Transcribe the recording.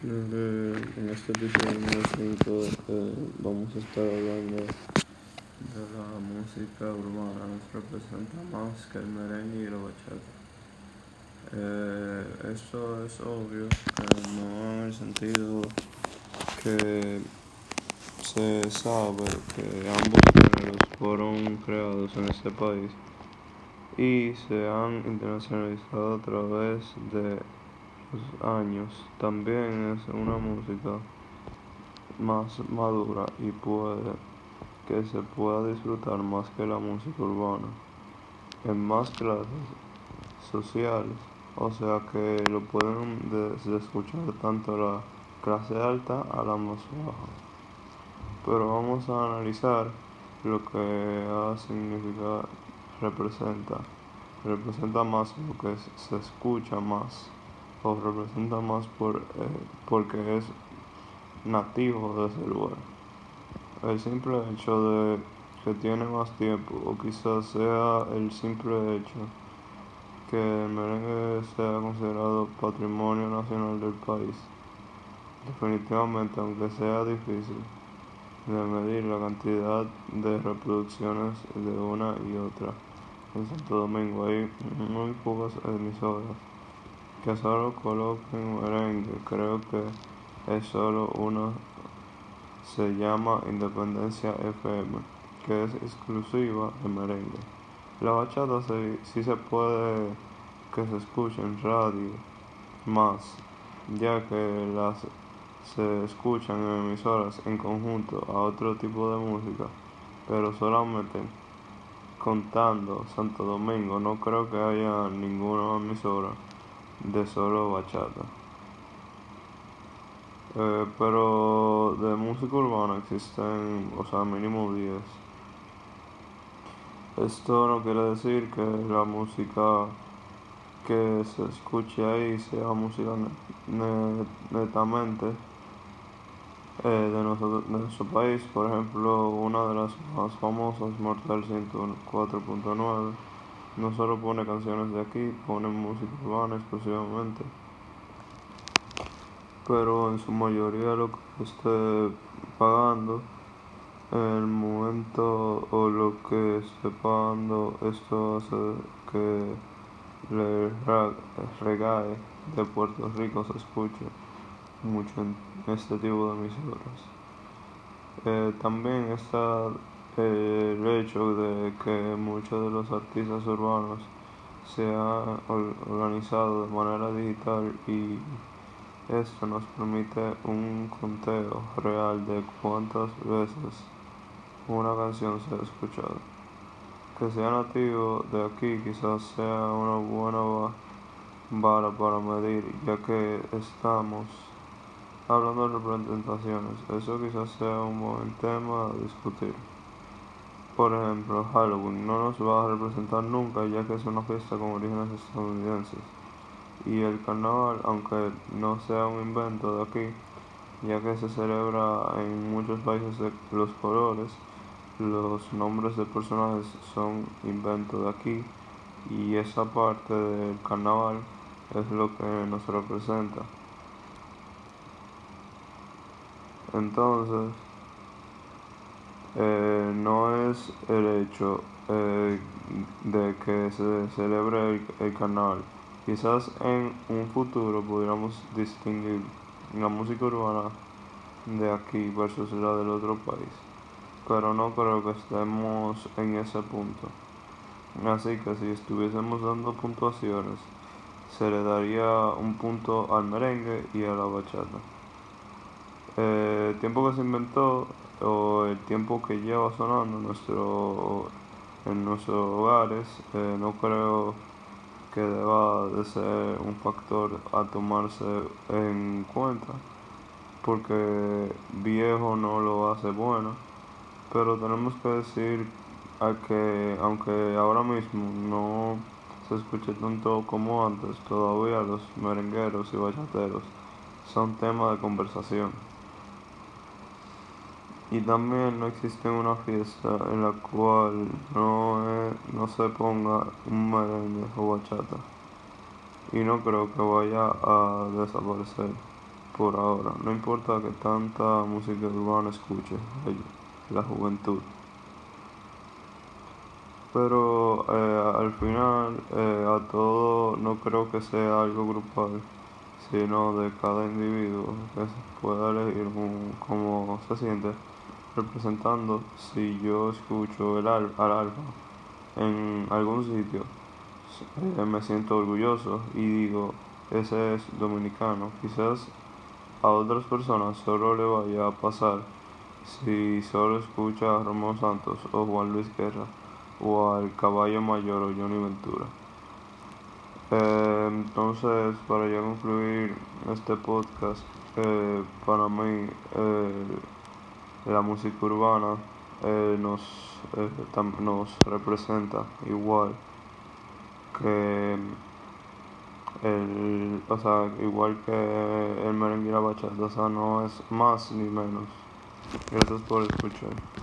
En este episodio número 5 eh, vamos a estar hablando de la música urbana. Nos representa más que el merengue y la bachata. Eh, esto es obvio, que no en el sentido que se sabe que ambos géneros fueron creados en este país y se han internacionalizado a través de años. También es una música más madura y puede que se pueda disfrutar más que la música urbana en más clases sociales, o sea que lo pueden escuchar tanto la clase alta a la más baja. Pero vamos a analizar lo que ha significado representa, representa más lo que se escucha más o representa más por, eh, porque es nativo de ese lugar. El simple hecho de que tiene más tiempo o quizás sea el simple hecho que el merengue sea considerado patrimonio nacional del país. Definitivamente, aunque sea difícil de medir la cantidad de reproducciones de una y otra en Santo Domingo hay muy pocas emisoras que solo coloquen merengue. Creo que es solo una. Se llama Independencia FM, que es exclusiva de merengue. La bachata sí, se puede que se escuche en radio más, ya que las se escuchan en emisoras en conjunto a otro tipo de música, pero solamente contando Santo Domingo, no creo que haya ninguna emisora de solo bachata. Eh, pero de música urbana existen, o sea, mínimo 10. Esto no quiere decir que la música que se escuche ahí sea música netamente eh, de, nosotros, de nuestro país. Por ejemplo, una de las más famosas, Mortal 104.9, no solo pone canciones de aquí, pone música urbana exclusivamente. Pero en su mayoría lo que esté pagando en el momento o lo que esté pagando, esto hace que el reggae de Puerto Rico se escuche mucho en este tipo de emisoras. Eh, también está el hecho de que muchos de los artistas urbanos se han organizado de manera digital y esto nos permite un conteo real de cuántas veces una canción se ha escuchado. Que sea nativo de aquí quizás sea una buena vara para medir, ya que estamos Hablando de representaciones, eso quizás sea un buen tema a discutir. Por ejemplo, Halloween no nos va a representar nunca ya que es una fiesta con orígenes estadounidenses. Y el carnaval, aunque no sea un invento de aquí, ya que se celebra en muchos países los colores, los nombres de personajes son inventos de aquí y esa parte del carnaval es lo que nos representa. Entonces, eh, no es el hecho eh, de que se celebre el, carnaval. Quizás en un futuro pudiéramos distinguir la música urbana de aquí versus la del otro país. Pero no creo que estemos en ese punto. Así que si estuviésemos dando puntuaciones, se le daría un punto al merengue y a la bachata. Eh, el tiempo que se inventó o el tiempo que lleva sonando en, nuestro, en nuestros hogares, eh, no creo que deba de ser un factor a tomarse en cuenta, porque viejo no lo hace bueno, pero tenemos que decir a que aunque ahora mismo no se escuche tanto como antes, todavía los merengueros y bachateros son tema de conversación. Y también no existe una fiesta en la cual no, no se ponga un merengue o bachata. Y no creo que vaya a desaparecer. por ahora. No importa que tanta música urbana escuche la juventud. Pero eh, al final eh, a todo no creo que sea algo grupal, sino de cada individuo que se pueda elegir un, cómo se siente representando si yo escucho el al, al alfa en algún sitio eh, me siento orgulloso y digo ese es dominicano quizás a otras personas solo le vaya a pasar si solo escucha a Romeo Santos o Juan Luis Guerra o al Caballo Mayor o Johnny Ventura. Eh, entonces, para ya concluir este podcast, eh, para mí eh, la música urbana nos, nos representa igual que el, o sea, igual que el merengue y la bachata, no es más ni menos. Gracias por escuchar.